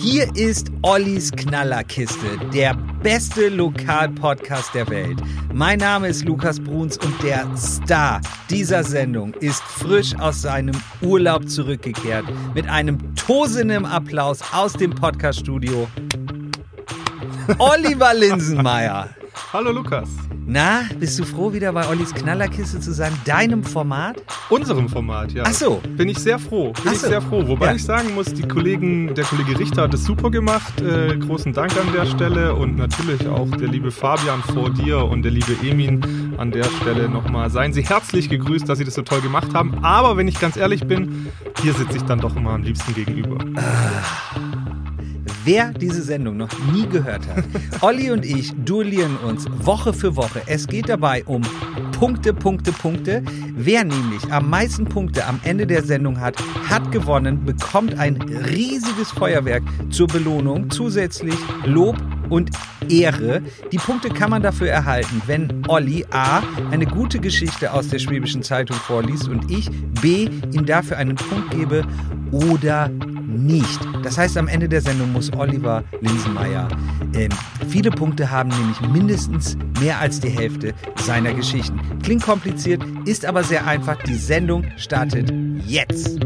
Hier ist Ollis Knallerkiste, der beste Lokalpodcast der Welt. Mein Name ist Lukas Bruns und der Star dieser Sendung ist frisch aus seinem Urlaub zurückgekehrt mit einem tosenden Applaus aus dem Podcaststudio. Oliver Linsenmeier. Hallo Lukas. Na, bist du froh, wieder bei Ollis Knallerkiste zu sein? Deinem Format? Unserem Format, ja. Ach so. Bin ich sehr froh. Bin Ach ich so. sehr froh. Wobei Ja. ich sagen muss, die Kollegen, der Kollege Richter hat es super gemacht. Äh, großen Dank an der Stelle und natürlich auch der liebe Fabian vor dir und der liebe Emin an der Stelle nochmal. Seien Sie herzlich gegrüßt, dass Sie das so toll gemacht haben. Aber wenn ich ganz ehrlich bin, hier sitze ich dann doch immer am liebsten gegenüber. Wer diese Sendung noch nie gehört hat, Olli und ich duellieren uns Woche für Woche. Es geht dabei um Punkte, Punkte, Punkte. Wer nämlich am meisten Punkte am Ende der Sendung hat, hat gewonnen, bekommt ein riesiges Feuerwerk zur Belohnung, zusätzlich Lob und Ehre. Die Punkte kann man dafür erhalten, wenn Olli A. eine gute Geschichte aus der Schwäbischen Zeitung vorliest und ich B. ihm dafür einen Punkt gebe oder nicht. Das heißt, am Ende der Sendung muss Oliver Linsenmeier ähm, viele Punkte haben, nämlich mindestens mehr als die Hälfte seiner Geschichten. Klingt kompliziert, ist aber sehr einfach. Die Sendung startet jetzt.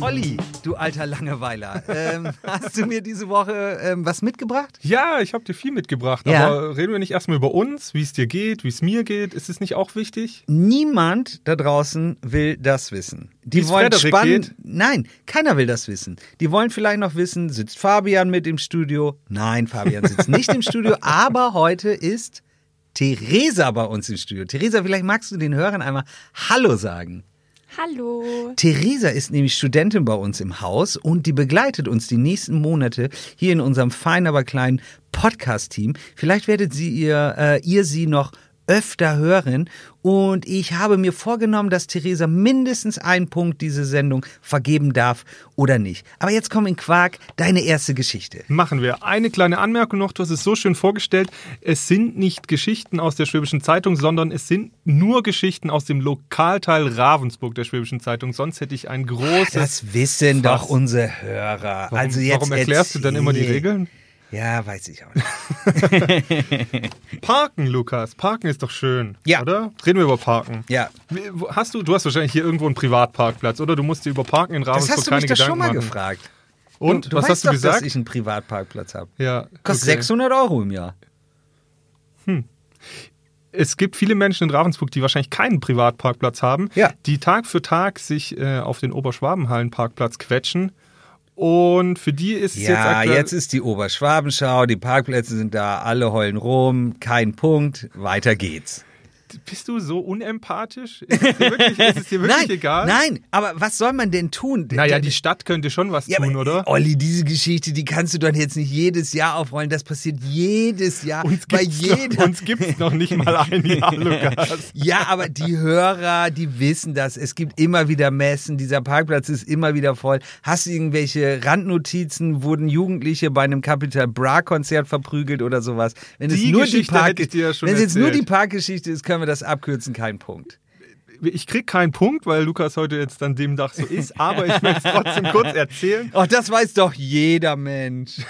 Olli, du alter Langeweiler, ähm, hast du mir diese Woche ähm, was mitgebracht? Ja, ich habe dir viel mitgebracht. Ja. Aber reden wir nicht erstmal über uns, wie es dir geht, wie es mir geht. Ist es nicht auch wichtig? Niemand da draußen will das wissen. Die Wie's wollen Frederik spannend. geht? Nein, keiner will das wissen. Die wollen vielleicht noch wissen, sitzt Fabian mit im Studio? Nein, Fabian sitzt nicht im Studio, aber heute ist Theresa bei uns im Studio. Theresa, vielleicht magst du den Hörern einmal Hallo sagen. Hallo. Theresa ist nämlich Studentin bei uns im Haus und die begleitet uns die nächsten Monate hier in unserem feinen, aber kleinen Podcast-Team. Vielleicht werdet sie ihr, äh, ihr sie noch öfter hören und ich habe mir vorgenommen, dass Theresa mindestens einen Punkt diese Sendung vergeben darf oder nicht. Aber jetzt komm in Quark, deine erste Geschichte. Machen wir. Eine kleine Anmerkung noch, du hast es so schön vorgestellt. Es sind nicht Geschichten aus der Schwäbischen Zeitung, sondern es sind nur Geschichten aus dem Lokalteil Ravensburg der Schwäbischen Zeitung. Sonst hätte ich ein großes. Das wissen Fass. doch unsere Hörer. warum, also jetzt warum erklärst du dann immer die erzähl. Regeln? Ja, weiß ich auch nicht. Parken, Lukas. Parken ist doch schön. Ja. Oder? Reden wir über Parken. Ja, Hast du, du hast wahrscheinlich hier irgendwo einen Privatparkplatz, oder? Du musst dir über Parken in das Ravensburg hast du keine mich doch Gedanken schon mal machen. gefragt. Und? Du, du was weißt hast du doch, gesagt? dass ich einen Privatparkplatz habe. ja. Kostet okay. 600 Euro im Jahr. Es gibt viele Menschen in Ravensburg, die wahrscheinlich keinen Privatparkplatz haben, Ja. die Tag für Tag sich äh, auf den Oberschwabenhallenparkplatz quetschen. Und für die ist es jetzt Ja, aktuell. jetzt ist die Oberschwabenschau, die Parkplätze sind da, alle heulen rum, kein Punkt, weiter geht's. Bist du so unempathisch? Ist es dir wirklich, es dir wirklich nein, egal? nein, aber was soll man denn tun? Naja, die Stadt könnte schon was ja, tun, aber, oder? Olli, diese Geschichte, die kannst du doch jetzt nicht jedes Jahr aufrollen. Das passiert jedes Jahr. Uns bei noch, uns gibt's noch nicht mal ein Jahr, Lukas. Ja, aber die Hörer, die wissen das. Es gibt immer wieder Messen. Dieser Parkplatz ist immer wieder voll. Hast du irgendwelche Randnotizen? Wurden Jugendliche bei einem Capital Bra Konzert verprügelt oder sowas? Wenn Die Geschichte hätte ich dir ja schon wenn es jetzt nur die Parkgeschichte ist, können wir das abkürzen. Kein Punkt. Ich krieg keinen Punkt, weil Lukas heute jetzt dann demnach so ist, aber ich möchte es trotzdem kurz erzählen. Ach, das weiß doch jeder Mensch.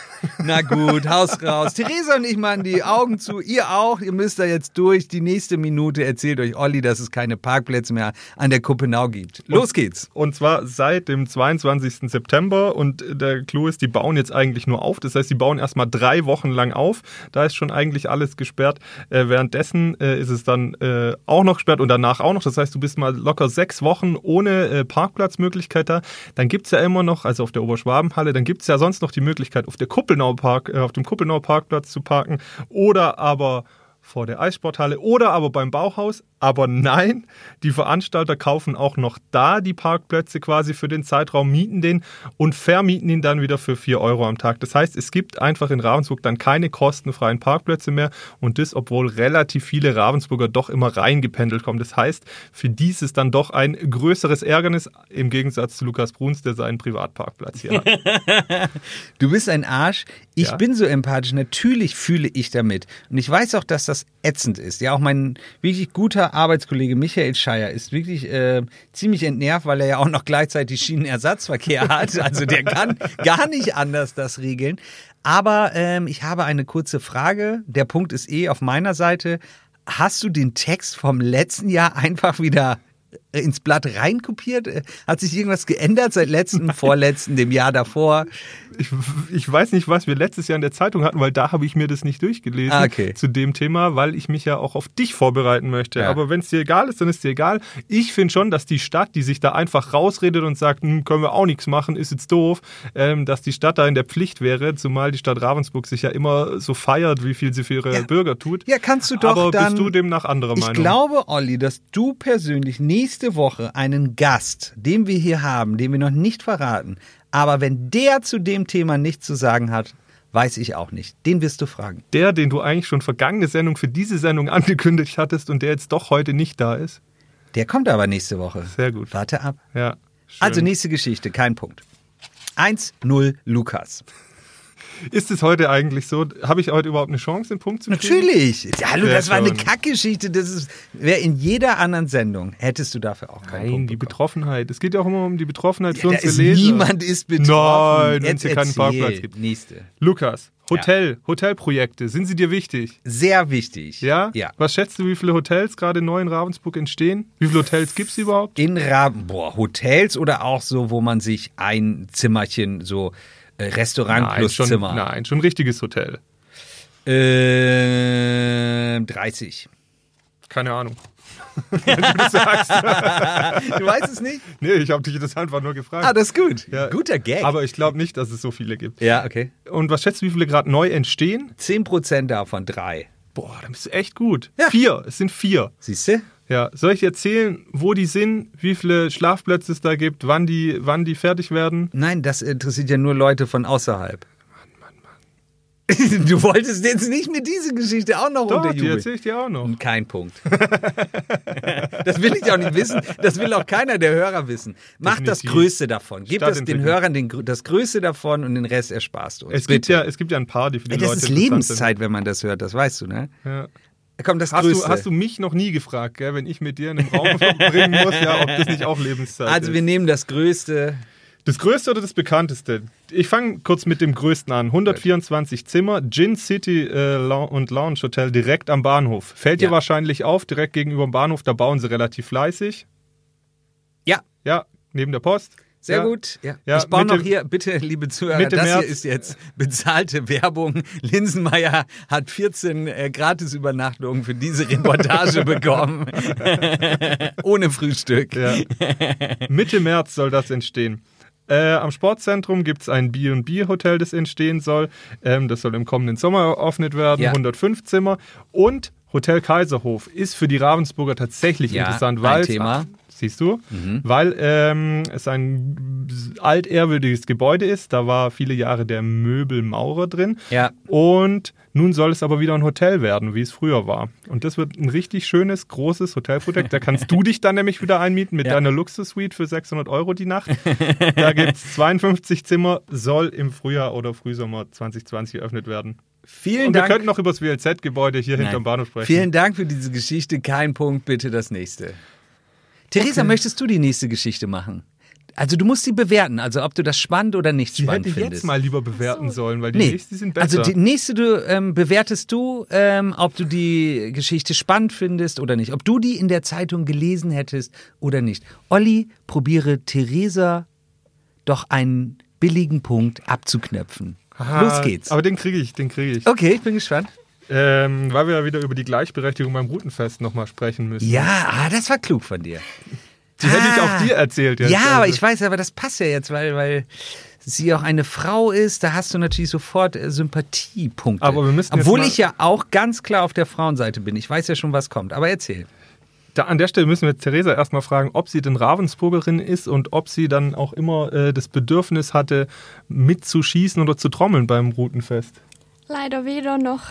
Na gut, Haus raus. Theresa und ich machen die Augen zu. Ihr auch. Ihr müsst da jetzt durch. Die nächste Minute erzählt euch Olli, dass es keine Parkplätze mehr an der Kuppenau gibt. Los geht's. Und zwar seit dem 22. September und der Clou ist, die bauen jetzt eigentlich nur auf. Das heißt, die bauen erstmal drei Wochen lang auf. Da ist schon eigentlich alles gesperrt. Äh, währenddessen äh, ist es dann äh, auch noch gesperrt und danach auch noch. Das heißt, du bist mal locker sechs Wochen ohne äh, Parkplatzmöglichkeit da. Dann gibt es ja immer noch, also auf der Oberschwabenhalle, dann gibt es ja sonst noch die Möglichkeit, auf der Kuppelnauer Park, äh, auf dem Kuppelnauer Parkplatz zu parken oder aber vor der Eissporthalle oder aber beim Bauhaus. Aber nein, die Veranstalter kaufen auch noch da die Parkplätze quasi für den Zeitraum, mieten den und vermieten ihn dann wieder für 4 Euro am Tag. Das heißt, es gibt einfach in Ravensburg dann keine kostenfreien Parkplätze mehr und das, obwohl relativ viele Ravensburger doch immer reingependelt kommen. Das heißt, für die ist dann doch ein größeres Ärgernis im Gegensatz zu Lukas Bruns, der seinen Privatparkplatz hier hat. Du bist ein Arsch. Ich Ja. bin so empathisch. Natürlich fühle ich damit. Und ich weiß auch, dass das ätzend ist. Ja, auch mein wirklich guter Arbeitskollege Michael Scheier ist wirklich äh, ziemlich entnervt, weil er ja auch noch gleichzeitig Schienenersatzverkehr hat. Also der kann gar nicht anders das regeln. Aber ähm, ich habe eine kurze Frage. Der Punkt ist eh auf meiner Seite. Hast du den Text vom letzten Jahr einfach wieder ins Blatt reinkopiert? Hat sich irgendwas geändert seit letzten, vorletzten, dem Jahr davor? Ich, ich, weiß nicht, was wir letztes Jahr in der Zeitung hatten, weil da habe ich mir das nicht durchgelesen ah, okay. zu dem Thema, weil ich mich ja auch auf dich vorbereiten möchte. Ja. Aber wenn es dir egal ist, dann ist dir egal. Ich finde schon, dass die Stadt, die sich da einfach rausredet und sagt, hm, können wir auch nichts machen, ist jetzt doof, ähm, dass die Stadt da in der Pflicht wäre, zumal die Stadt Ravensburg sich ja immer so feiert, wie viel sie für ihre ja. Bürger tut. Ja, kannst du doch Aber dann, bist du demnach anderer Meinung? Ich glaube, Olli, dass du persönlich nächste Woche einen Gast, den wir hier haben, den wir noch nicht verraten, aber wenn der zu dem Thema nichts zu sagen hat, weiß ich auch nicht. Den wirst du fragen. Der, den du eigentlich schon vergangene Sendung für diese Sendung angekündigt hattest und der jetzt doch heute nicht da ist? Der kommt aber nächste Woche. Sehr gut. Warte ab. Ja. Schön. Also nächste Geschichte, kein Punkt. 1-0 Lukas. Ist es heute eigentlich so? Habe ich heute überhaupt eine Chance, den Punkt zu kriegen? Natürlich. Ja, hallo, das war eine Kackgeschichte. Das wäre in jeder anderen Sendung. Hättest du dafür auch keinen Nein, Punkt die bekommen. Betroffenheit. Es geht ja auch immer um die Betroffenheit für Ja, unsere ist Leser. niemand ist betroffen. Nein, wenn es hier keinen. Parkplatz gibt. Nächste. Lukas, Hotel, Hotelprojekte, sind sie dir wichtig? Sehr wichtig. Ja? Ja. Was schätzt du, wie viele Hotels gerade neu in Ravensburg entstehen? Wie viele Hotels gibt es überhaupt? In Raben, boah, Hotels oder auch so, wo man sich ein Zimmerchen, so Restaurant plus schon, Zimmer. nein, schon ein richtiges Hotel. Ähm, 30. Keine Ahnung. Wenn du das sagst. Du weißt es nicht? Nee, ich habe dich das einfach nur gefragt. Ah, das ist gut. Ja. Guter Gag. Aber ich glaube nicht, dass es so viele gibt. ja, okay. Und was schätzt du, wie viele gerade neu entstehen? 10% davon, drei. Boah, dann bist du echt gut. Ja. Vier, es sind vier. Siehst du? Ja, soll ich erzählen, wo die sind, wie viele Schlafplätze es da gibt, wann die, wann die fertig werden? Nein, das interessiert ja nur Leute von außerhalb. Du wolltest jetzt nicht mit dieser Geschichte auch noch Doch, die unterjubeln. erzähle ich dir auch noch. Kein Punkt. das will ich auch nicht wissen. Das will auch keiner der Hörer wissen. Mach das Definitiv. Größte davon. Gib das den. Hörern den, das Größte davon und den Rest ersparst du uns. Es gibt, ja, es gibt ja ein paar, die für die Ey, das Leute ist interessant Lebenszeit, wenn man das hört. Das weißt du, ne? Sind. Ja. Komm, das Hast, Größte. du, hast du mich noch nie gefragt, gell, wenn ich mit dir in einem Raum verbringen muss, ja, ob das nicht auch Lebenszeit also ist? wir nehmen das Größte. Das größte oder das bekannteste? Ich fange kurz mit dem größten an. 124 Zimmer, Gin City äh, und Lounge Hotel direkt am Bahnhof. Fällt dir Ja. wahrscheinlich auf, direkt gegenüber dem Bahnhof, da bauen sie relativ fleißig. Ja, Ja, neben der Post. Sehr ja. gut. Ja. Ja, ich baue noch hier, bitte, liebe Zuhörer, das März. hier ist jetzt bezahlte Werbung. Linsenmeier hat 14 äh, Gratisübernachtungen für diese Reportage bekommen. Ohne Frühstück. Ja. Mitte März soll das entstehen. Äh, am Sportzentrum gibt es ein B&B-Hotel, das entstehen soll. Ähm, das soll im kommenden Sommer eröffnet werden, Ja. 105 Zimmer. Und Hotel Kaiserhof ist für die Ravensburger tatsächlich interessant, ein weil Thema. Siehst du? Weil ähm, es ein altehrwürdiges Gebäude ist. Da war viele Jahre der Möbelmaurer drin. Ja. Und nun soll es aber wieder ein Hotel werden, wie es früher war. Und das wird ein richtig schönes, großes Hotelprojekt. Da kannst du dich dann nämlich wieder einmieten mit Ja. deiner Luxus-Suite für 600 Euro die Nacht. Da gibt es 52 Zimmer, soll im Frühjahr oder Frühsommer 2020 eröffnet werden. Vielen Und wir Dank. könnten noch über das WLZ-Gebäude hier Nein. hinterm Bahnhof sprechen. Vielen Dank für diese Geschichte. Kein Punkt, bitte das nächste. Theresa, Okay. möchtest du die nächste Geschichte machen? Also du musst sie bewerten, also ob du das spannend oder nicht Die spannend hätte findest. jetzt mal lieber bewerten sollen, weil die Nee. nächsten sind besser. Also die nächste du, ähm, bewertest du, ähm, ob du die Geschichte spannend findest oder nicht. Ob du die in der Zeitung gelesen hättest oder nicht. Olli, probiere Theresa doch einen billigen Punkt abzuknöpfen. Aha, Los geht's. Aber den kriege ich, den kriege ich. Okay, ich bin gespannt. Ähm, weil wir ja wieder über die Gleichberechtigung beim Routenfest nochmal sprechen müssen. Ja, ah, das war klug von dir. Die hätte ich Ah. auch dir erzählt jetzt. Ja, aber Also- ich weiß, aber das passt ja jetzt, weil, weil sie auch eine Frau ist, da hast du natürlich sofort äh, Sympathiepunkte. Aber wir müssen Obwohl ich ja auch ganz klar auf der Frauenseite bin. Ich weiß ja schon, was kommt. Aber erzähl. Da, an der Stelle müssen wir Theresa erstmal fragen, ob sie denn Ravensburgerin ist und ob sie dann auch immer äh, das Bedürfnis hatte, mitzuschießen oder zu trommeln beim Routenfest. Leider weder noch.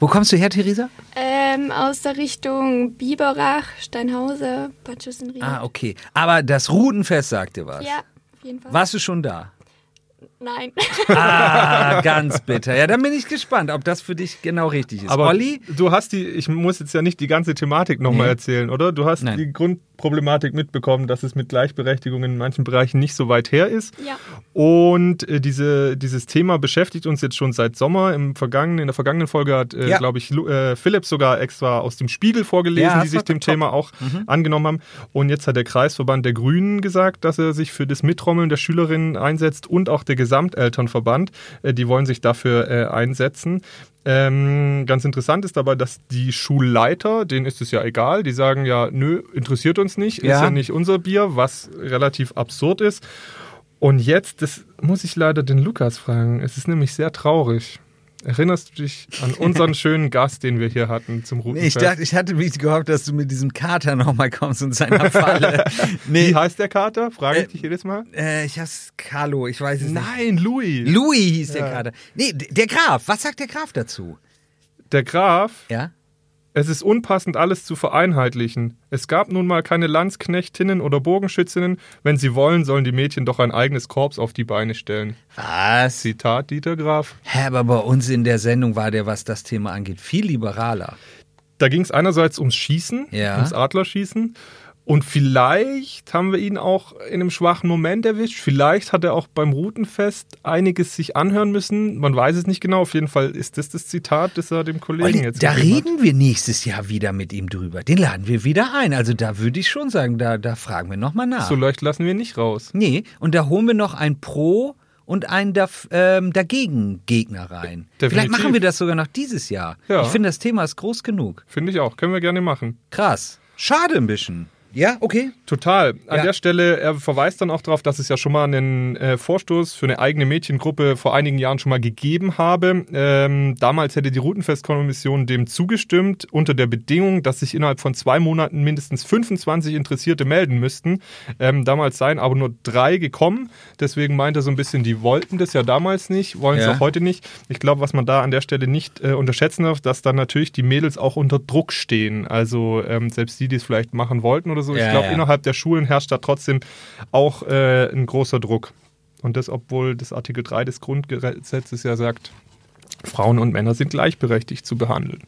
Wo kommst du her, Theresa? Ähm, aus der Richtung Biberach, Steinhause, Bad Schüssenried. Ah, okay. Aber das Rutenfest sagt dir was. Ja, auf jeden Fall. Warst du schon da? Nein. Ah, ganz bitter. Ja, dann bin ich gespannt, ob das für dich genau richtig ist. Aber Olli? du hast die, ich muss jetzt ja nicht die ganze Thematik nochmal Nee. erzählen, oder? Du hast Nein. die Grundproblematik mitbekommen, dass es mit Gleichberechtigung in manchen Bereichen nicht so weit her ist. Ja. Und äh, diese, dieses Thema beschäftigt uns jetzt schon seit Sommer. Im vergangenen, in der vergangenen Folge hat, äh, Ja. glaube ich, Lu- äh, Philipp sogar extra aus dem Spiegel vorgelesen, Ja, die sich dem top. Thema auch angenommen haben. Und jetzt hat der Kreisverband der Grünen gesagt, dass er sich für das Mittrommeln der Schülerinnen einsetzt und auch der Gesamtelternverband. Äh, die wollen sich dafür äh, einsetzen. Ähm, ganz interessant ist dabei, dass die Schulleiter, denen ist es ja egal, die sagen ja, nö, interessiert uns nicht, ist Ja. ja nicht unser Bier, was relativ absurd ist. Und jetzt, das muss ich leider den Lukas fragen, es ist nämlich sehr traurig. Erinnerst du dich an unseren schönen Gast, den wir hier hatten zum Nee, Routenfest? ich dachte, ich hatte mich gehofft, dass du mit diesem Kater nochmal kommst und seiner Falle. Wie nee, heißt der Kater? Frage ich Äh, dich jedes Mal. äh, ich hab's Carlo, ich weiß es nicht. Nein, Louis. Louis hieß der Ja. Kater. Nee, der Graf. Was sagt der Graf dazu? Der Graf, Ja? Es ist unpassend, alles zu vereinheitlichen. Es gab nun mal keine Landsknechtinnen oder Bogenschützinnen. Wenn sie wollen, sollen die Mädchen doch ein eigenes Korps auf die Beine stellen. Was? Zitat Dieter Graf. Hä, aber bei uns in der Sendung war der, was das Thema angeht, viel liberaler. Da ging es einerseits ums Schießen, Ja. ums Adlerschießen. Und vielleicht haben wir ihn auch in einem schwachen Moment erwischt. Vielleicht hat er auch beim Routenfest einiges sich anhören müssen. Man weiß es nicht genau. Auf jeden Fall ist das das Zitat, das er dem Kollegen Olli, jetzt da gegeben hat. reden wir nächstes Jahr wieder mit ihm drüber. Den laden wir wieder ein. Also da würde ich schon sagen, da, da fragen wir nochmal nach. So leicht lassen wir nicht raus. Nee, und da holen wir noch ein Pro und einen daf, ähm, dagegen Gegner rein. Vielleicht Definitiv. machen wir das sogar noch dieses Jahr. Ja. Ich finde, das Thema ist groß genug. Finde ich auch. Können wir gerne machen. Krass. Schade ein bisschen. Ja, okay. Total. An Ja. der Stelle, er verweist dann auch darauf, dass es ja schon mal einen äh, Vorstoß für eine eigene Mädchengruppe vor einigen Jahren schon mal gegeben habe. Ähm, damals hätte die Routenfestkommission dem zugestimmt, unter der Bedingung, dass sich innerhalb von zwei Monaten mindestens 25 Interessierte melden müssten. Ähm, damals seien aber nur drei gekommen. Deswegen meint er so ein bisschen, die wollten das ja damals nicht, wollen es Ja. auch heute nicht. Ich glaube, was man da an der Stelle nicht äh, unterschätzen darf, dass dann natürlich die Mädels auch unter Druck stehen. Also ähm, selbst die, die es vielleicht machen wollten oder so. Ja, ich glaube, ja. innerhalb der Schulen herrscht da trotzdem auch äh, ein großer Druck. Und das, obwohl das Artikel 3 des Grundgesetzes ja sagt, Frauen und Männer sind gleichberechtigt zu behandeln.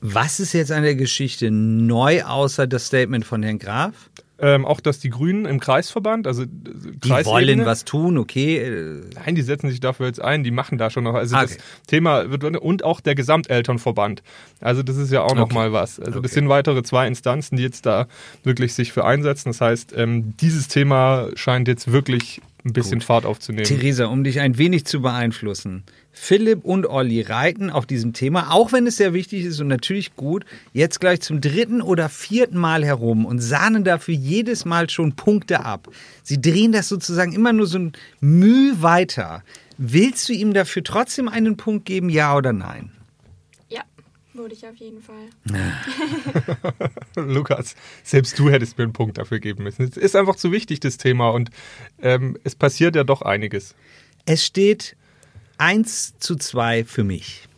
Was ist jetzt an der Geschichte neu, außer das Statement von Herrn Graf? Ähm, auch, dass die Grünen im Kreisverband, also Die wollen was tun, okay. äh, Nein, die setzen sich dafür jetzt ein, die machen da schon noch. Also Ah, das okay. Thema wird und auch der Gesamtelternverband. Also das ist ja auch noch Okay. mal was. Also Okay. das sind weitere zwei Instanzen, die jetzt da wirklich sich für einsetzen. Das heißt, ähm, dieses Thema scheint jetzt wirklich ein bisschen Fahrt aufzunehmen. Theresa, um dich ein wenig zu beeinflussen. Philipp und Olli reiten auf diesem Thema, auch wenn es sehr wichtig ist und natürlich gut, jetzt gleich zum dritten oder vierten Mal herum und sahnen dafür jedes Mal schon Punkte ab. Sie drehen das sozusagen immer nur so ein Mühe weiter. Willst du ihm dafür trotzdem einen Punkt geben, ja oder nein? Ja, würde ich auf jeden Fall. Lukas, selbst du hättest mir einen Punkt dafür geben müssen. Es ist einfach zu wichtig, das Thema. Und ähm, es passiert ja doch einiges. Es steht 1 zu 2 für mich.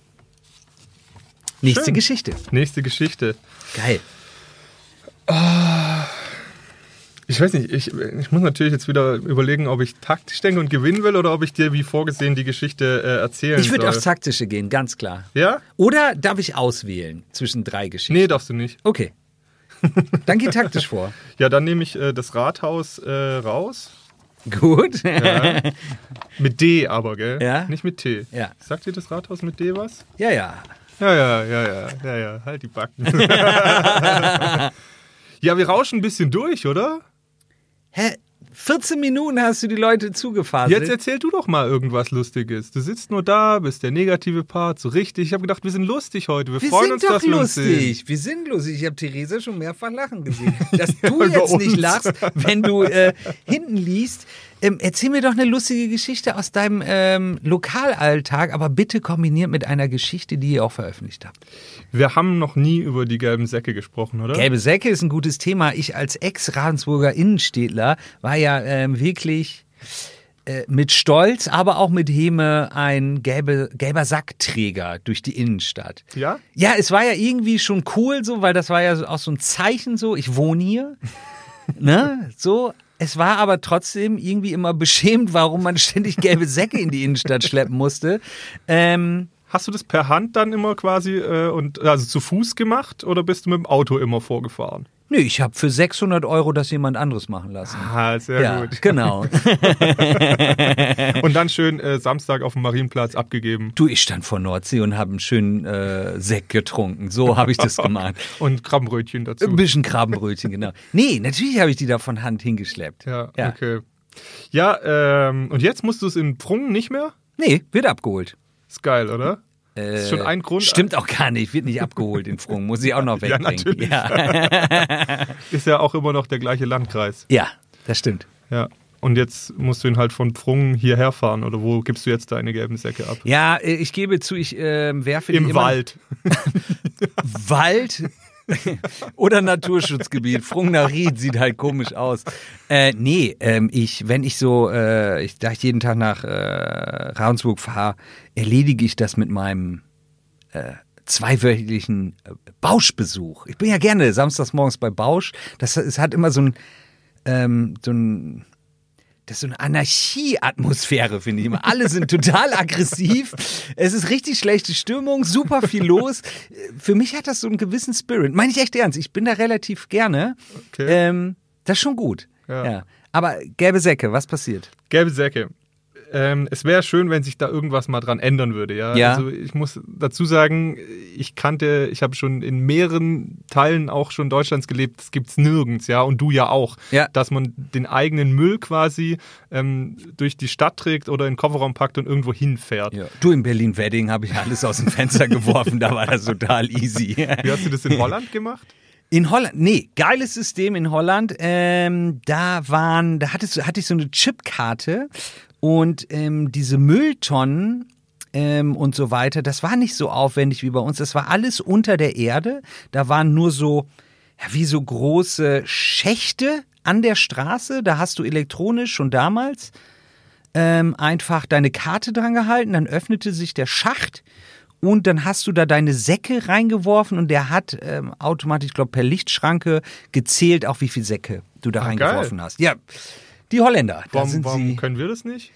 Nächste Schön. Geschichte. Nächste Geschichte. Geil. Ich weiß nicht, ich, ich muss natürlich jetzt wieder überlegen, ob ich taktisch denke und gewinnen will oder ob ich dir wie vorgesehen die Geschichte äh, erzählen Ich würde aufs Taktische gehen, ganz klar. Ja? Oder darf ich auswählen zwischen drei Geschichten? Nee, darfst du nicht. Okay. Dann geh taktisch vor. Ja, dann nehme ich äh, das Rathaus äh, raus. Gut. Ja. mit D aber, gell? Ja. Nicht mit T. Ja. Sagt dir das Rathaus mit D was? Ja, ja. Ja, ja, ja, ja, ja, ja. Halt die Backen. ja, wir rauschen ein bisschen durch, oder? Hä? 14 Minuten hast du die Leute zugefaselt. Jetzt erzähl du doch mal irgendwas Lustiges. Du sitzt nur da, bist der negative Part, so richtig. Ich habe gedacht, wir sind lustig heute. Wir, wir freuen sind uns, doch dass wir uns sehen. lustig. Wir sind lustig. Ich habe Theresa schon mehrfach lachen gesehen. Dass du jetzt nicht lachst, wenn du äh, hinten liest. Ähm, erzähl mir doch eine lustige Geschichte aus deinem ähm, Lokalalltag, aber bitte kombiniert mit einer Geschichte, die ihr auch veröffentlicht habt. Wir haben noch nie über die gelben Säcke gesprochen, oder? Gelbe Säcke ist ein gutes Thema. Ich als Ex-Ravensburger Innenstädtler war ja ähm, wirklich äh, mit Stolz, aber auch mit Häme ein gelbe, gelber Sackträger durch die Innenstadt. Ja? Ja, es war ja irgendwie schon cool so, weil das war ja auch so ein Zeichen so, ich wohne hier. ne? So. Es war aber trotzdem irgendwie immer beschämt, warum man ständig gelbe Säcke in die Innenstadt schleppen musste. Ähm, Hast du das per Hand dann immer quasi äh, und also zu Fuß gemacht oder bist du mit dem Auto immer vorgefahren? Nö, ich habe für 600 Euro das jemand anderes machen lassen. Ah, sehr ja, gut. genau. Und dann schön äh, Samstag auf dem Marienplatz abgegeben Du, ich stand vor Nordsee und habe einen schönen äh, Sekt getrunken. So habe ich das gemacht. und Krabbenbrötchen dazu. Ein bisschen Krabbenbrötchen, genau. Nee, natürlich habe ich die da von Hand hingeschleppt. Ja, Ja. okay. Ja, ähm, und jetzt musst du es in Prungen nicht mehr? Nee, wird abgeholt. Ist geil, oder? Äh, ist schon ein Grund. Stimmt auch gar nicht, wird nicht abgeholt in Frung, muss ich auch noch Ja, wegbringen. natürlich. Ja, Ist ja auch immer noch der gleiche Landkreis. ja das stimmt. Ja. Und jetzt musst du ihn halt von Prungen hierher fahren oder wo gibst du jetzt deine gelben Säcke ab? Ja, äh, ich gebe zu, ich äh, werfe Im Wald. Wald oder Naturschutzgebiet. Frungner Ried sieht halt komisch aus. Äh, nee, ähm, ich, wenn ich so, äh, ich, da ich jeden Tag nach äh, Ravensburg fahre, erledige ich das mit meinem äh, zweiwöchentlichen äh, Bauschbesuch. Ich bin ja gerne samstags morgens bei Bausch. Das, es hat immer so ein, ähm, so ein das ist so eine Anarchie-Atmosphäre, finde ich immer. Alle sind total aggressiv. Es ist richtig schlechte Stimmung, super viel los. Für mich hat das so einen gewissen Spirit. Meine ich echt ernst. Ich bin da relativ gerne. Okay. Ähm, das ist schon gut. Ja. Ja. Aber gelbe Säcke, was passiert? Gelbe Säcke. Ähm, es wäre schön, wenn sich da irgendwas mal dran ändern würde. Ja? Ja. Also ich muss dazu sagen, ich kannte, ich habe schon in mehreren Teilen auch schon Deutschlands gelebt. Das gibt's nirgends, ja, und du ja auch, Ja. dass man den eigenen Müll quasi ähm, durch die Stadt trägt oder in den Kofferraum packt und irgendwo hinfährt. Du, in Berlin-Wedding habe ich alles aus dem Fenster geworfen. Da war das total easy. Wie hast du das in Holland gemacht? In Holland, nee, geiles System in Holland. Ähm, da waren, da hattest, hatte ich so eine Chipkarte und ähm, diese Mülltonnen ähm, und so weiter, das war nicht so aufwendig wie bei uns. Das war alles unter der Erde. Da waren nur so, ja, wie so große Schächte an der Straße. Da hast du elektronisch schon damals ähm, einfach deine Karte dran gehalten, dann öffnete sich der Schacht und dann hast du da deine Säcke reingeworfen und der hat ähm, automatisch, ich glaube, per Lichtschranke gezählt, auch wie viel Säcke du da Ah, reingeworfen hast. Ja, die Holländer, da Warum, sind warum sie. können wir das nicht?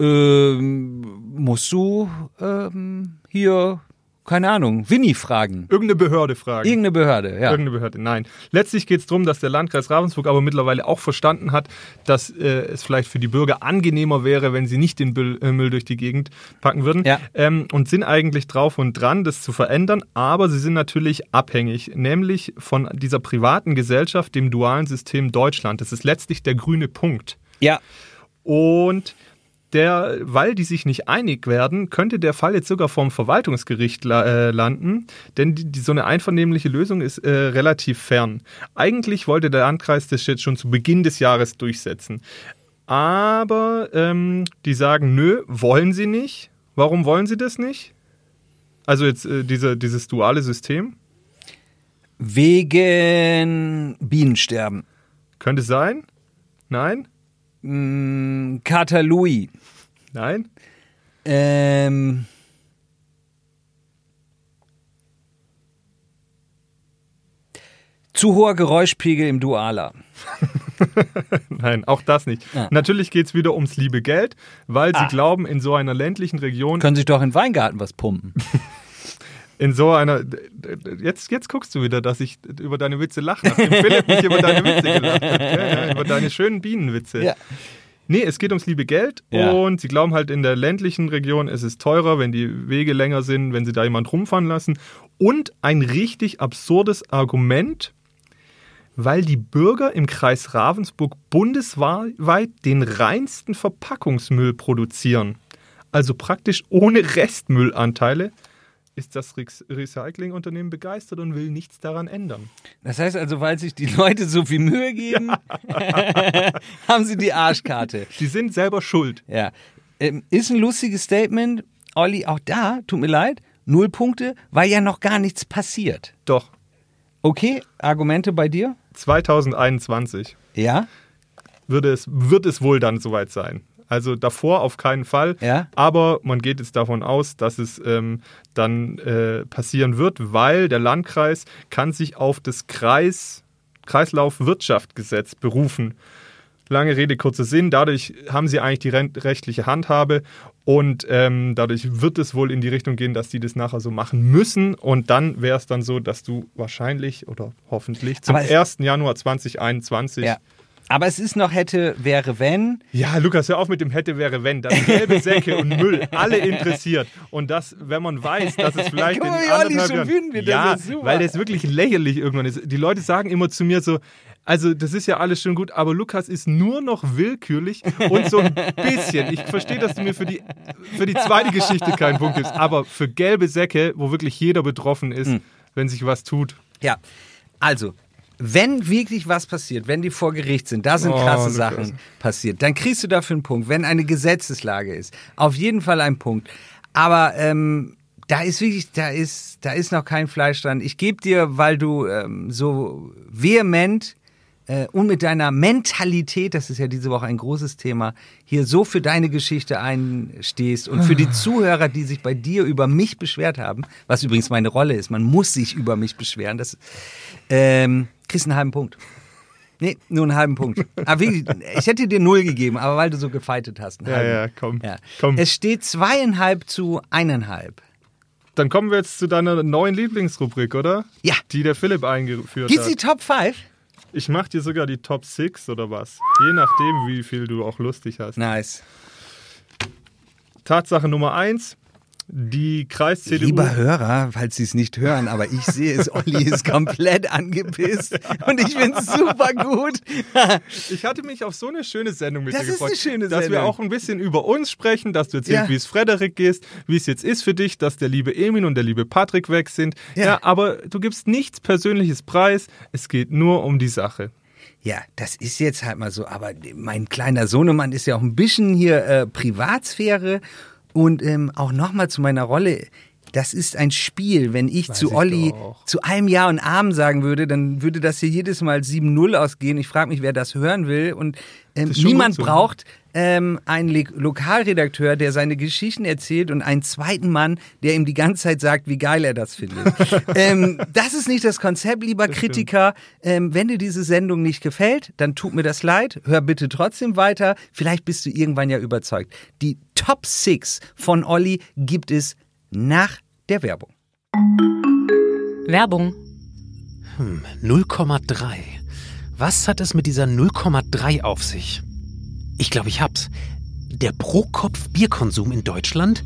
Ähm, musst du ähm, hier, keine Ahnung, Winnie fragen. Irgendeine Behörde fragen. Irgendeine Behörde, ja. Irgendeine Behörde, nein. Letztlich geht es darum, dass der Landkreis Ravensburg aber mittlerweile auch verstanden hat, dass äh, es vielleicht für die Bürger angenehmer wäre, wenn sie nicht den Müll, äh, Müll durch die Gegend packen würden. Ja. Ähm, und sind eigentlich drauf und dran, das zu verändern, aber sie sind natürlich abhängig, nämlich von dieser privaten Gesellschaft, dem dualen System Deutschland. Das ist letztlich der grüne Punkt. ja. Und der, weil die sich nicht einig werden, könnte der Fall jetzt sogar vom Verwaltungsgericht la äh, landen, denn die, die, so eine einvernehmliche Lösung ist äh, relativ fern. Eigentlich wollte der Landkreis das jetzt schon zu Beginn des Jahres durchsetzen. Aber ähm, die sagen, nö, wollen sie nicht. Warum wollen sie das nicht? Also jetzt äh, diese, dieses duale System. Wegen Bienensterben. Könnte es sein? Nein? Mm, Kater Louis. Nein? Ähm. Zu hoher Geräuschpegel im Dualer. Nein, auch das nicht. Ah. Natürlich geht es wieder ums liebe Geld, weil sie Ah. glauben, in so einer ländlichen Region, Können sich doch in Weingarten was pumpen. in so einer. Jetzt, jetzt guckst du wieder, dass ich über deine Witze lache, nachdem Philipp nicht über deine Witze gelacht hat. Ja, über deine schönen Bienenwitze. Ja. Nee, es geht ums liebe Geld Ja. und sie glauben halt in der ländlichen Region, es ist teurer, wenn die Wege länger sind, wenn sie da jemand rumfahren lassen. Und ein richtig absurdes Argument, weil die Bürger im Kreis Ravensburg bundesweit den reinsten Verpackungsmüll produzieren. Also praktisch ohne Restmüllanteile. Ist das Rex- Recyclingunternehmen begeistert und will nichts daran ändern. Das heißt also, weil sich die Leute so viel Mühe geben, haben sie die Arschkarte. Die sind selber schuld. Ja. Ähm, ist ein lustiges Statement. Olli, auch da, tut mir leid, null Punkte, weil ja noch gar nichts passiert. Doch, Okay, Argumente bei dir? 2021 Ja. würde es, wird es wohl dann soweit sein. Also davor auf keinen Fall. Ja. Aber man geht jetzt davon aus, dass es ähm, dann äh, passieren wird, weil der Landkreis kann sich auf das Kreis, Kreislaufwirtschaftsgesetz berufen. Lange Rede, kurzer Sinn. Dadurch haben sie eigentlich die rechtliche Handhabe und ähm, dadurch wird es wohl in die Richtung gehen, dass die das nachher so machen müssen. Und dann wäre es dann so, dass du wahrscheinlich oder hoffentlich zum 1. Januar 2021 ja. Aber es ist noch hätte, wäre, wenn. Ja, Lukas, hör auf mit dem hätte, wäre, wenn. Das gelbe Säcke und Müll, alle interessiert. Und das, wenn man weiß, dass es vielleicht Guck mal, in wie Olli anderthalb schon Jahren... wütend wird, ja, das ist super. weil das wirklich lächerlich irgendwann ist. Die Leute sagen immer zu mir so, also das ist ja alles schön gut, aber Lukas ist nur noch willkürlich und so ein bisschen. Ich verstehe, dass du mir für die, für die zweite Geschichte keinen Punkt gibst, aber für gelbe Säcke, wo wirklich jeder betroffen ist, Hm. wenn sich was tut. Ja, also, wenn wirklich was passiert, wenn die vor Gericht sind, da sind Oh, krasse. Sachen passiert, dann kriegst du dafür einen Punkt. Wenn eine Gesetzeslage ist, auf jeden Fall ein Punkt. Aber ähm, da ist wirklich, da ist, da ist noch kein Fleisch dran. Ich gebe dir, weil du ähm, so vehement äh, und mit deiner Mentalität, das ist ja diese Woche ein großes Thema, hier so für deine Geschichte einstehst und für die Zuhörer, die sich bei dir über mich beschwert haben, was übrigens meine Rolle ist, man muss sich über mich beschweren, das ähm, kriegst einen halben Punkt. Nee, nur einen halben Punkt. Aber wirklich, ich hätte dir null gegeben, aber weil du so gefeitet hast. Ja, ja, komm. Ja. komm. Es steht zweieinhalb zu eineinhalb. Dann kommen wir jetzt zu deiner neuen Lieblingsrubrik, oder? Ja. Die der Philipp eingeführt Gibt's hat. die Top 5? Ich mach dir sogar die Top 6 oder was. Je nachdem, wie viel du auch lustig hast. Nice. Tatsache Nummer 1. Die Kreis-CDU. Lieber Hörer, falls Sie es nicht hören, aber ich sehe es, Olli ist komplett angepisst und ich finde es super gut. Ich hatte mich auf so eine schöne Sendung mit Das dir ist gefreut. eine schöne dass wir Sendung. auch ein bisschen über uns sprechen, dass du erzählst, Ja. wie es Frederik ist, wie es jetzt ist für dich, dass der liebe Emin und der liebe Patrick weg sind. Ja. Ja. aber du gibst nichts Persönliches preis. Es geht nur um die Sache. Ja, das ist jetzt halt mal so, aber mein kleiner Sohnemann ist ja auch ein bisschen hier äh, Privatsphäre und ähm, auch nochmal zu meiner Rolle. Das ist ein Spiel. Wenn ich Weiß zu ich Olli doch. zu einem Ja und Arm sagen würde, dann würde das hier jedes Mal 7-0 ausgehen. Ich frage mich, wer das hören will. Und ähm, niemand gut so. Ähm, einen Le Lokalredakteur, der seine Geschichten erzählt und einen zweiten Mann, der ihm die ganze Zeit sagt, wie geil er das findet. ähm, das ist nicht das Konzept, lieber Kritiker. Ähm, wenn dir diese Sendung nicht gefällt, dann tut mir das leid. Hör bitte trotzdem weiter. Vielleicht bist du irgendwann ja überzeugt. Die Top 6 von Olli gibt es nach der Werbung. Werbung. 0,3. Was hat es mit dieser 0,3 auf sich? Ich glaube, ich hab's. Der Pro-Kopf-Bierkonsum in Deutschland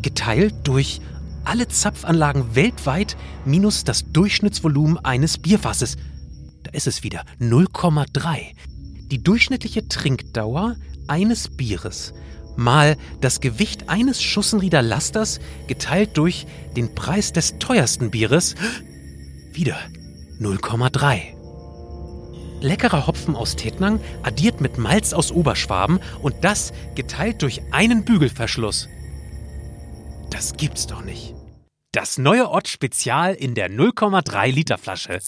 geteilt durch alle Zapfanlagen weltweit minus das Durchschnittsvolumen eines Bierfasses. Da ist es wieder 0,3. Die durchschnittliche Trinkdauer eines Bieres mal das Gewicht eines Schussenrieder Lasters geteilt durch den Preis des teuersten Bieres wieder 0,3. Leckerer Hopfen aus Tettnang addiert mit Malz aus Oberschwaben und das geteilt durch einen Bügelverschluss. Das gibt's doch nicht. Das neue Ott Spezial in der 0,3 Liter Flasche.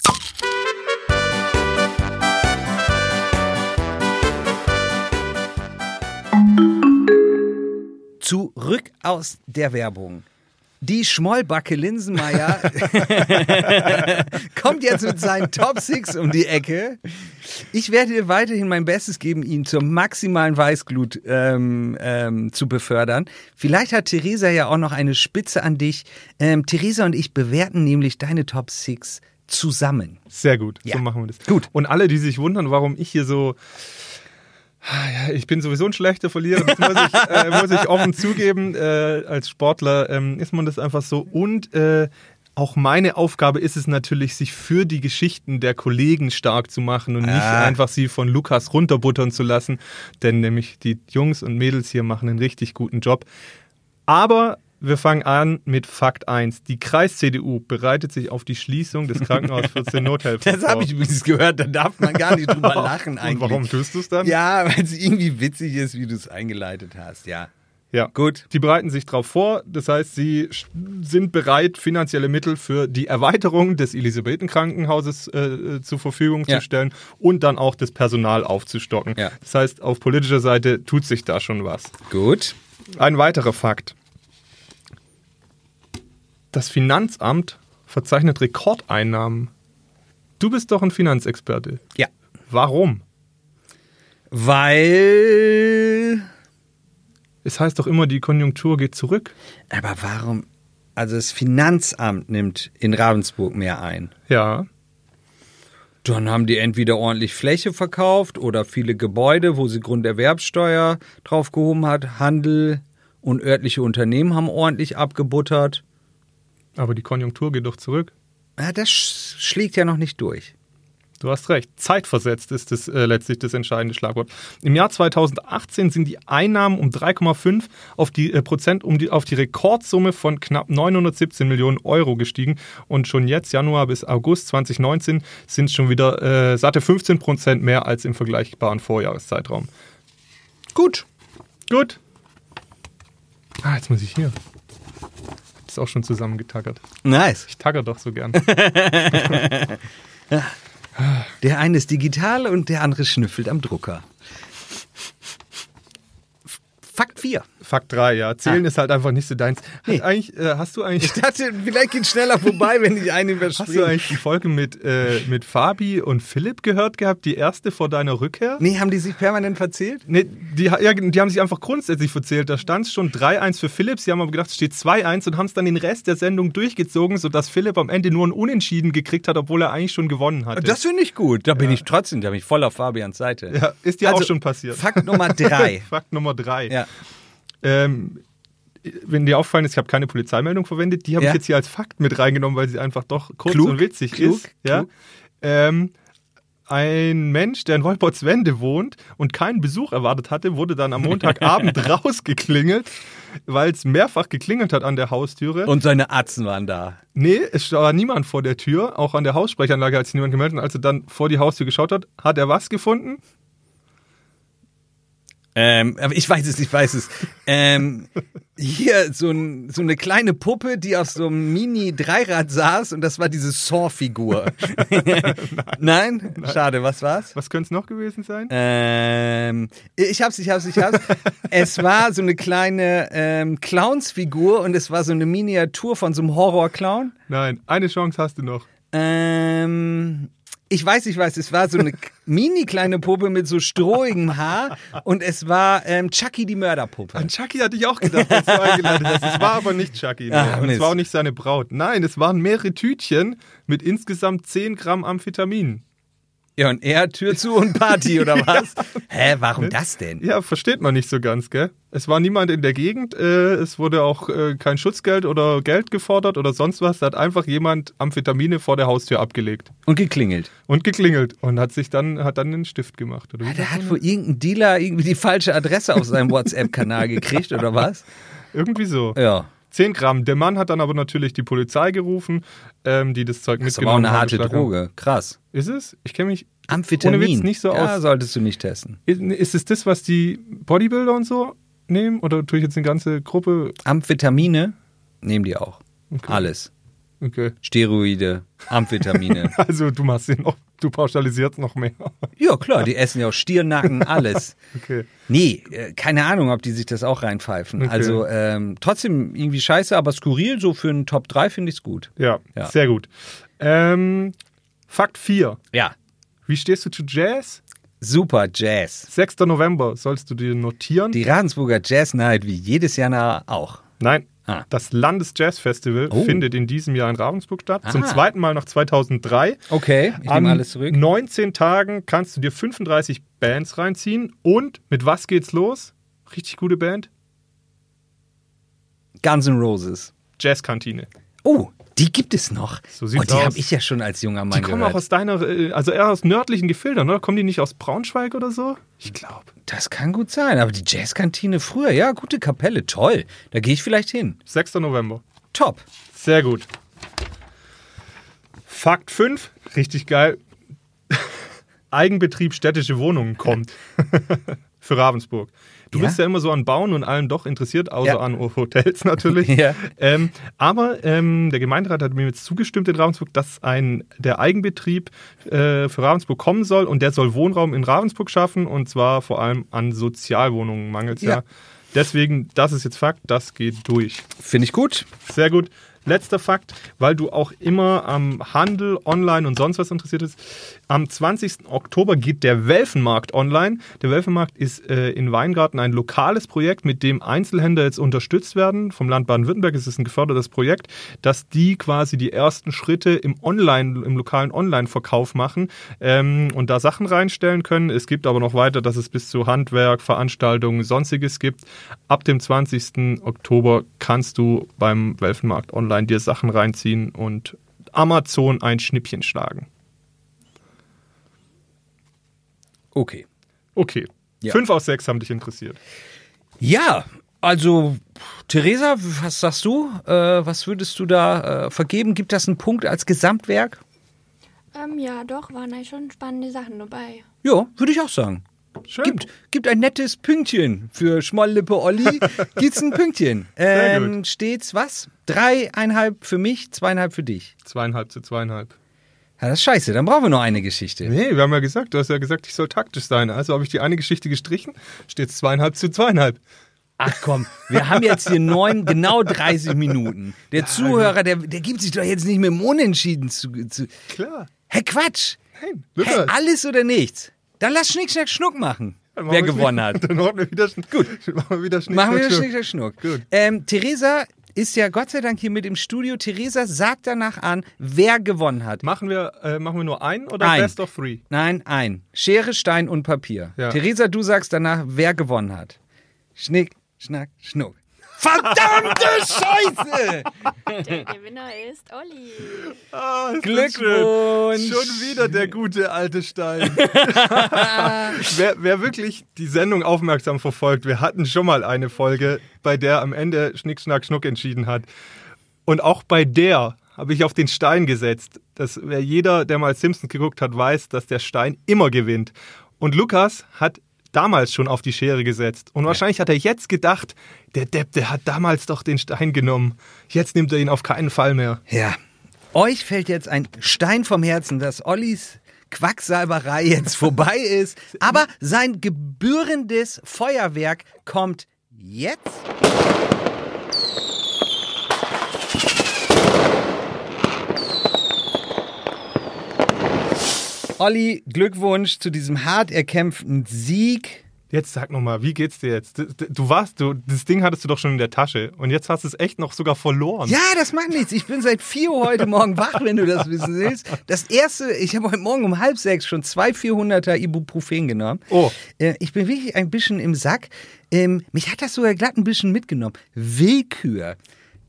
Zurück aus der Werbung. Die Schmollbacke Linsenmeier kommt jetzt mit seinen Top 6 um die Ecke. Ich werde dir weiterhin mein Bestes geben, ihn zur maximalen Weißglut ähm, ähm, zu befördern. Vielleicht hat Theresa ja auch noch eine Spitze an dich. Ähm, Theresa und ich bewerten nämlich deine Top 6 zusammen. Sehr gut, Ja. so machen wir das. Gut. Und alle, die sich wundern, warum ich hier so. Ja, ich bin sowieso ein schlechter Verlierer, das muss ich, äh, muss ich offen zugeben. Äh, als Sportler ähm, ist man das einfach so. Und äh, auch meine Aufgabe ist es natürlich, sich für die Geschichten der Kollegen stark zu machen und nicht Ah. einfach sie von Lukas runterbuttern zu lassen. Denn nämlich die Jungs und Mädels hier machen einen richtig guten Job. Aber wir fangen an mit Fakt 1. Die Kreis-CDU bereitet sich auf die Schließung des Krankenhauses 14 Nothilfen Das habe ich übrigens gehört, da darf man gar nicht drüber lachen eigentlich. Und warum tust du es dann? Ja, weil es irgendwie witzig ist, wie du es eingeleitet hast, ja. Ja. Gut. Die bereiten sich darauf vor. Das heißt, sie sind bereit, finanzielle Mittel für die Erweiterung des Elisabethen-Krankenhauses äh, äh, zur Verfügung Ja. zu stellen und dann auch das Personal aufzustocken. Ja. Das heißt, auf politischer Seite tut sich da schon was. Gut. Ein weiterer Fakt. Das Finanzamt verzeichnet Rekordeinnahmen. Du bist doch ein Finanzexperte. Ja. Warum? Weil. Es heißt doch immer, die Konjunktur geht zurück. Aber warum? Also das Finanzamt nimmt in Ravensburg mehr ein. Ja. Dann haben die entweder ordentlich Fläche verkauft oder viele Gebäude, wo sie Grunderwerbsteuer draufgehoben hat. Handel und örtliche Unternehmen haben ordentlich abgebuttert. Aber die Konjunktur geht doch zurück. Ja, das sch schlägt ja noch nicht durch. Du hast recht. Zeitversetzt ist das äh, letztlich das entscheidende Schlagwort. Im Jahr 2018 sind die Einnahmen um 3,5 auf die äh, Prozent um die, auf die Rekordsumme von knapp 917 Millionen Euro gestiegen. Und schon jetzt, Januar bis August 2019, sind es schon wieder äh, satte 15 Prozent mehr als im vergleichbaren Vorjahreszeitraum. Gut. Gut. Ah, jetzt muss ich hier. Das ist auch schon zusammengetackert. Nice. Ich tagger doch so gern. Der eine ist digital und der andere schnüffelt am Drucker. Fakt 4. Fakt 3, ja. Zählen Ah. ist halt einfach nicht so deins. Nee. Hat eigentlich, äh, hast du eigentlich. Ich dachte, vielleicht geht schneller vorbei, wenn ich einen Hast du überspringe. eigentlich die Folge mit, äh, mit Fabi und Philipp gehört gehabt, die erste vor deiner Rückkehr? Nee, haben die sich permanent verzählt? Nee, die, ja, die haben sich einfach grundsätzlich verzählt. Da stand schon 3-1 für Philipp. Sie haben aber gedacht, es steht 2-1 und haben es dann den Rest der Sendung durchgezogen, sodass Philipp am Ende nur ein Unentschieden gekriegt hat, obwohl er eigentlich schon gewonnen hatte. Das finde ich gut. Da bin ich trotzdem, da bin ich voll auf Fabians Seite. ja, ist dir Also, auch schon passiert. Fakt Nummer drei. Fakt Nummer 3. ja. Ähm, wenn dir auffallen ist, ich habe keine Polizeimeldung verwendet, die habe Ja. ich jetzt hier als Fakt mit reingenommen, weil sie einfach doch kurz Klug, und witzig klug, ist. Ja? klug. Ähm, ein Mensch, der in Wolpertswende wohnt und keinen Besuch erwartet hatte, wurde dann am Montagabend rausgeklingelt, weil es mehrfach geklingelt hat an der Haustüre. Und seine Atzen waren da. nee, es war niemand vor der Tür, auch an der Haussprechanlage hat sich niemand gemeldet. Und als er dann vor die Haustür geschaut hat, hat er was gefunden? Ähm, aber ich weiß es, ich weiß es. Ähm, hier so, ein, so eine kleine Puppe, die auf so einem Mini-Dreirad saß und das war diese Saw-Figur. Nein? Schade, was war's? Was könnte es noch gewesen sein? Ähm, ich hab's, ich hab's, ich hab's. es war so eine kleine ähm, Clownsfigur und es war so eine Miniatur von so einem Horror-Clown. Nein, eine Chance hast du noch. Ähm, ich weiß, ich weiß, es war so eine mini kleine Puppe mit so strohigem Haar und es war ähm, Chucky die Mörderpuppe. An Chucky hatte ich auch gedacht, als du eingeladen hast. Es war aber nicht Chucky. Nee. Ah, und es war auch nicht seine Braut. Nein, es waren mehrere Tütchen mit insgesamt 10 Gramm Amphetamin. Ja, und er Tür zu und Party oder was? Hä, warum das denn? Ja, versteht man nicht so ganz, gell? Es war niemand in der Gegend. Äh, es wurde auch äh, kein Schutzgeld oder Geld gefordert oder sonst was. Da hat einfach jemand Amphetamine vor der Haustür abgelegt Und geklingelt. und geklingelt und hat sich dann, hat dann einen Stift gemacht. Oder Ja, der hat wohl irgendein Dealer irgendwie die falsche Adresse auf seinem WhatsApp-Kanal gekriegt oder was? Irgendwie so. Ja. 10 Gramm. Der Mann hat dann aber natürlich die Polizei gerufen, ähm, die das Zeug Das ist aber auch mitgenommen eine harte. Droge. Krass. Ist es? Ich kenne mich Amphetamin. Ohne Witz nicht so ja, aus. solltest du nicht testen. Ist, ist es das, was die Bodybuilder und so nehmen? Oder tue ich jetzt eine ganze Gruppe? Amphetamine nehmen die auch. Okay. Alles. Okay. Steroide, Amphetamine. Also du machst ihn noch, du pauschalisierst noch mehr. ja, klar, die essen ja auch Stirnacken, alles. Okay. Nee, äh, keine Ahnung, ob die sich das auch reinpfeifen. Okay. Also ähm, trotzdem irgendwie scheiße, aber skurril, so für einen Top 3 finde ich es gut. Ja, Ja. sehr gut. Ähm, Fakt 4. Ja. Wie stehst du zu Jazz? Super Jazz. 6. November sollst du dir notieren. Die Ravensburger Jazz Night wie jedes Jahr auch. Nein. Ah. Das Landesjazz-Festival Oh. findet in diesem Jahr in Ravensburg statt. Zum Ah. zweiten Mal nach 2003. Okay, ich An nehme alles zurück. 19 Tagen kannst du dir 35 Bands reinziehen. Und mit was geht's los? Richtig gute Band. Guns N' Roses. Jazzkantine. Oh, die gibt es noch. So sieht's Und die habe ich ja schon als junger Mann Die kommen gehört. auch aus deiner, äh, also eher aus nördlichen Gefildern, oder? Kommen die nicht aus Braunschweig oder so? Ich glaube. das kann gut sein, aber die Jazzkantine früher, ja, gute Kapelle, toll. Da gehe ich vielleicht hin. 6. November. Top. Sehr gut. Fakt 5, richtig geil. Eigenbetrieb städtische Wohnungen kommt. Für Ravensburg. Du Ja? bist ja immer so an Bauen und allem doch interessiert, außer Ja. an Hotels natürlich. Ja. ähm, aber ähm, der Gemeinderat hat mir jetzt zugestimmt in Ravensburg, dass ein der Eigenbetrieb äh, für Ravensburg kommen soll und der soll Wohnraum in Ravensburg schaffen und zwar vor allem an Sozialwohnungen mangels ja. Ja. Deswegen, das ist jetzt Fakt, das geht durch. Finde ich gut. Sehr gut. Letzter Fakt, weil du auch immer am Handel, online und sonst was interessiert bist. Am 20. Oktober geht der Welfenmarkt online. Der Welfenmarkt ist äh, in Weingarten ein lokales Projekt, mit dem Einzelhändler jetzt unterstützt werden. Vom Land Baden-Württemberg ist es ein gefördertes Projekt, dass die quasi die ersten Schritte im Online, im lokalen Online-Verkauf machen ähm, und da Sachen reinstellen können. Es gibt aber noch weiter, dass es bis zu Handwerk, Veranstaltungen, sonstiges gibt. Ab dem 20. Oktober kannst du beim Welfenmarkt online dir Sachen reinziehen und Amazon ein Schnippchen schlagen. Okay. Okay. Ja. Fünf aus sechs haben dich interessiert. Ja, also Theresa, was sagst du? Äh, was würdest du da äh, vergeben? Gibt das einen Punkt als Gesamtwerk? Ähm, ja, doch, waren da schon spannende Sachen dabei. Ja, würde ich auch sagen. Schön. Gibt, gibt ein nettes Pünktchen für Schmolllippe Olli. Gibt's ein Pünktchen. Ähm, gut. steht's was? Dreieinhalb für mich, zweieinhalb für dich. Zweieinhalb zu zweieinhalb. Ja, das ist scheiße, dann brauchen wir noch eine Geschichte. Nee, wir haben ja gesagt, du hast ja gesagt, ich soll taktisch sein. Also habe ich die eine Geschichte gestrichen, steht zweieinhalb zu zweieinhalb. Ach komm, wir haben jetzt hier neun, genau 30 Minuten. Der Zuhörer, der, der gibt sich doch jetzt nicht mit dem Unentschieden zu. zu Klar. hey, Quatsch! Nein, Hey, alles oder nichts? Dann lass Schnick, Schnack, Schnuck machen, wer gewonnen Schnick- hat. Dann machen wir wieder, Schn- Gut. machen wir wieder Schnick, Machen wir Schnick, Schnuck. Schnack, Schnuck. Gut. Ähm, Theresa ist ja Gott sei Dank hier mit im Studio. Theresa sagt danach an, wer gewonnen hat. Machen wir, äh, machen wir nur einen oder Ein. Best of Three? Nein, ein. Schere, Stein und Papier. Ja. Theresa, du sagst danach, wer gewonnen hat. Schnick, Schnack, Schnuck. Verdammte Scheiße! Der Gewinner ist Olli. Ah, ist Glückwunsch. Schon wieder der gute alte Stein. wer, wer wirklich die Sendung aufmerksam verfolgt, wir hatten schon mal eine Folge, bei der am Ende Schnick, Schnack, Schnuck entschieden hat. Und auch bei der habe ich auf den Stein gesetzt. Das, wer jeder, der mal Simpsons geguckt hat, weiß, dass der Stein immer gewinnt. Und Lukas hat damals schon auf die Schere gesetzt. Und wahrscheinlich hat er jetzt gedacht, der Depp, der hat damals doch den Stein genommen. Jetzt nimmt er ihn auf keinen Fall mehr. Ja. Euch fällt jetzt ein Stein vom Herzen, dass Ollis Quacksalberei jetzt vorbei ist. Aber sein gebührendes Feuerwerk kommt jetzt. Olli, Glückwunsch zu diesem hart erkämpften Sieg. Jetzt sag nochmal, wie geht's dir jetzt? Du warst, du, das Ding hattest du doch schon in der Tasche und jetzt hast du es echt noch sogar verloren. Ja, das macht nichts. Ich bin seit 4 Uhr heute Morgen wach, wenn du das wissen willst. Das erste, ich habe heute Morgen um halb sechs schon zwei 400er Ibuprofen genommen. Oh. Äh, ich bin wirklich ein bisschen im Sack. Ähm, mich hat das sogar glatt ein bisschen mitgenommen. Willkür.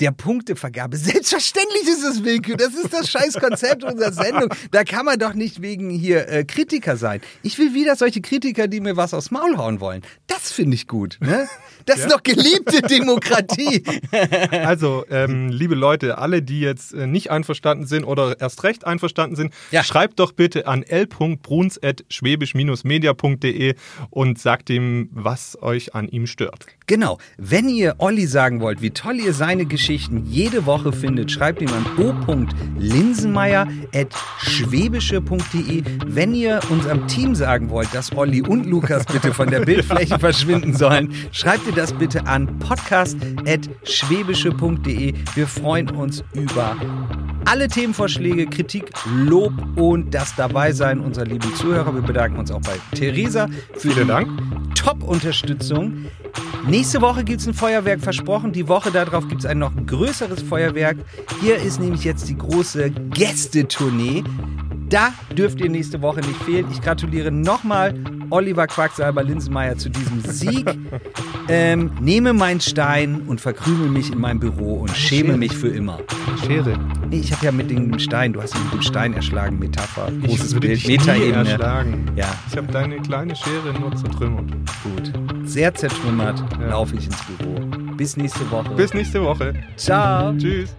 Der Punktevergabe. Selbstverständlich ist es Willkür. Das ist das scheiß Konzept unserer Sendung. Da kann man doch nicht wegen hier äh, Kritiker sein. Ich will wieder solche Kritiker, die mir was aufs Maul hauen wollen. Das finde ich gut. Ne? Das ist doch gelebte Demokratie. Also, ähm, liebe Leute, alle, die jetzt äh, nicht einverstanden sind oder erst recht einverstanden sind, Ja. schreibt doch bitte an l.bruns.schwäbisch-media.de und sagt ihm, was euch an ihm stört. Genau. Wenn ihr Olli sagen wollt, wie toll ihr seine Geschichten jede Woche findet, schreibt ihm an o.linsenmeier.schwäbische.de. Wenn ihr unserem Team sagen wollt, dass Olli und Lukas bitte von der Bildfläche verschwinden sollen, schreibt ihr das bitte an podcast.schwäbische.de. Wir freuen uns über alle Themenvorschläge, Kritik, Lob und das Dabeisein unserer lieben Zuhörer. Wir bedanken uns auch bei Theresa für Vielen Dank. Top-Unterstützung. Nächste Woche gibt es ein Feuerwerk versprochen. Die Woche darauf gibt es ein noch größeres Feuerwerk. Hier ist nämlich jetzt die große Gästetournee. Da dürft ihr nächste Woche nicht fehlen. Ich gratuliere nochmal Oliver Quacksalber Linsenmeier zu diesem Sieg. ähm, nehme meinen Stein und verkrümel mich in meinem Büro und schäme mich für immer. Schere. Nee, ich habe ja mit dem Stein, du hast mich mit dem Stein erschlagen, Metapher, großes Bild, Metaebene. erschlagen. Ja, Ich habe deine kleine Schere nur zertrümmert. gut. Sehr zertrümmert Ja. laufe ich ins Büro. Bis nächste Woche. Bis nächste Woche. Ciao. Tschüss.